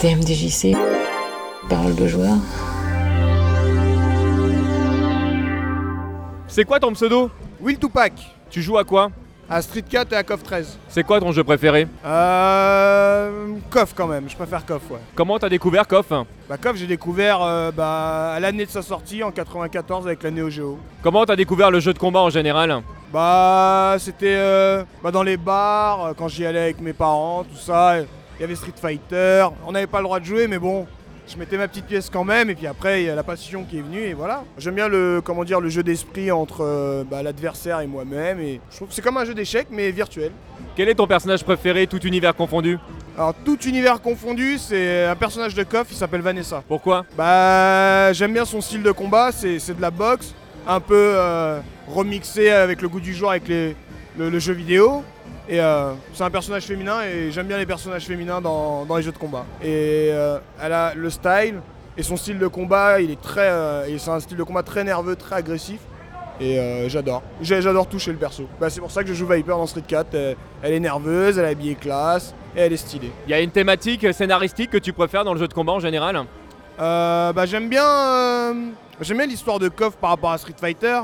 TMDJC, parole de joueur. C'est quoi ton pseudo? Will Tupac, Tu joues à quoi? À Street 4 et à KOF 13. C'est quoi ton jeu préféré? Euh. KOF quand même, je préfère KOF, ouais. Comment t'as découvert KOF Bah, KOF, j'ai découvert euh, bah, à l'année de sa sortie en 94 avec la Neo Geo. Comment t'as découvert le jeu de combat en général? Bah, c'était euh, bah, dans les bars, euh, quand j'y allais avec mes parents, tout ça. Il y avait Street Fighter. On n'avait pas le droit de jouer, mais bon, je mettais ma petite pièce quand même. Et puis après, il y a la passion qui est venue, et voilà. J'aime bien le, comment dire, le jeu d'esprit entre euh, bah, l'adversaire et moi-même. Et je trouve que c'est comme un jeu d'échecs, mais virtuel. Quel est ton personnage préféré, tout univers confondu? Alors, tout univers confondu, c'est un personnage de KOF, il s'appelle Vanessa. Pourquoi? Bah, j'aime bien son style de combat, c'est c'est de la boxe, un peu euh, remixé avec le goût du jour avec les- le, le jeu vidéo. Et euh, c'est un personnage féminin et j'aime bien les personnages féminins dans, dans les jeux de combat. Et euh, elle a le style et son style de combat, il est très, euh, c'est un style de combat très nerveux, très agressif. Et euh, j'adore. J'adore toucher le perso. Bah, c'est pour ça que je joue Viper dans Street 4. Euh, Elle est nerveuse, elle est habillée classe et elle est stylée. Il y a une thématique scénaristique que tu préfères dans le jeu de combat en général? Bah, j'aime bien, j'aime bien l'histoire de KOF par rapport à Street Fighter.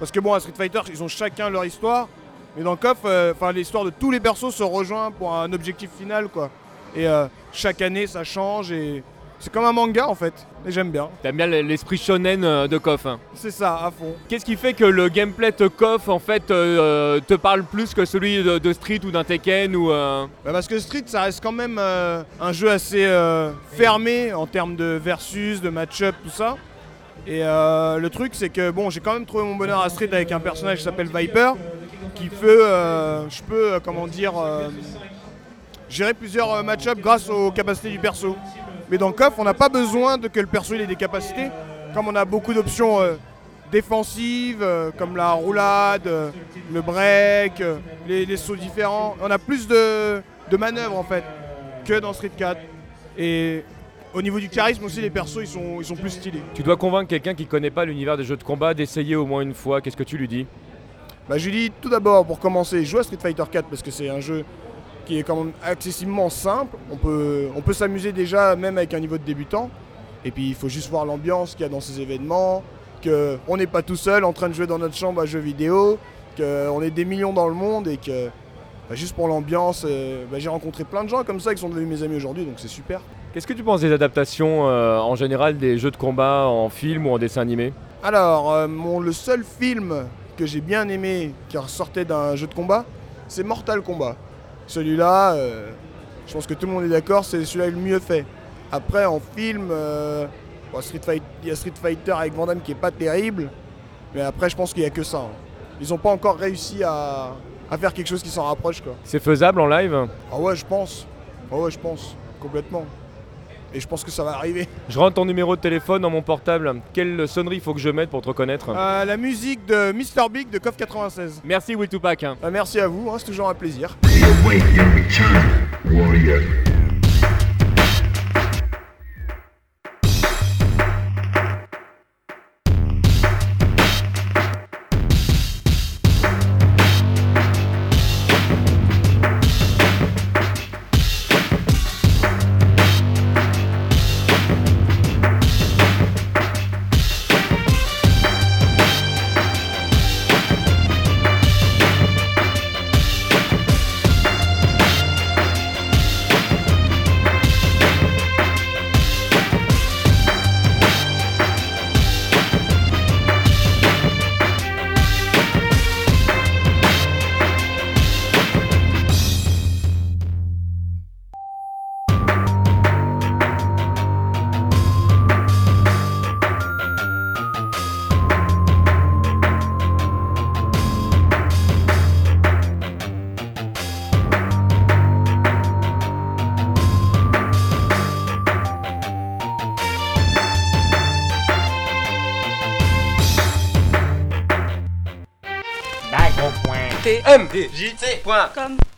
Parce que bon, à Street Fighter, ils ont chacun leur histoire. Mais dans KOF, euh, enfin, l'histoire de tous les persos se rejoint pour un objectif final, quoi. Et euh, chaque année, ça change et c'est comme un manga en fait. Et j'aime bien. T'aimes bien l'esprit shonen euh, de KOF C'est ça, à fond. Qu'est-ce qui fait que le gameplay de KOF en fait euh, te parle plus que celui de, de Street ou d'un Tekken ou euh, Bah, parce que Street, ça reste quand même euh, un jeu assez fermé en termes de versus, de match-up, tout ça. Et le truc, c'est que bon, j'ai quand même trouvé mon bonheur à Street avec un personnage qui s'appelle Viper, qui peut, euh, je peux, euh, comment dire, euh, gérer plusieurs match-up grâce aux capacités du perso. Mais dans KOF, on n'a pas besoin de que le perso ait des capacités, comme on a beaucoup d'options défensives, comme la roulade, le break, les, sauts différents. On a plus de, manœuvres en fait que dans Street 4. Et au niveau du charisme aussi, les persos ils sont, ils sont plus stylés. Tu dois convaincre quelqu'un qui connaît pas l'univers des jeux de combat d'essayer au moins une fois. Qu'est-ce que tu lui dis? Bah, je lui dis tout d'abord, pour commencer, joue à Street Fighter 4 parce que c'est un jeu qui est quand même accessiblement simple. On peut, on peut s'amuser déjà même avec un niveau de débutant. Et puis il faut juste voir l'ambiance qu'il y a dans ces événements, qu'on n'est pas tout seul en train de jouer dans notre chambre à jeux vidéo, qu'on est des millions dans le monde et que bah, juste pour l'ambiance, euh, bah, j'ai rencontré plein de gens comme ça qui sont devenus mes amis aujourd'hui, donc c'est super. Qu'est-ce que tu penses des adaptations euh, en général des jeux de combat en film ou en dessin animé? Alors, euh, mon, le seul film que j'ai bien aimé qui ressortait d'un jeu de combat, c'est Mortal Kombat. Celui-là, euh, je pense que tout le monde est d'accord, c'est celui-là le mieux fait. Après, en film, euh, bon, Street Fight- il y a Street Fighter avec Van Damme qui est pas terrible, mais après, je pense qu'il n'y a que ça. hein. Ils n'ont pas encore réussi à, à faire quelque chose qui s'en rapproche. C'est faisable en live? Ah ouais, je pense. Ah ouais, je pense, complètement. Et je pense que ça va arriver. Je rentre ton numéro de téléphone dans mon portable. Quelle sonnerie faut que je mette pour te reconnaître Euh, la musique de Mr. Big de KOF 96. Merci Will Tupac. Bah, merci à vous, hein, c'est toujours un plaisir. Await your return, warrior. TMDJC.com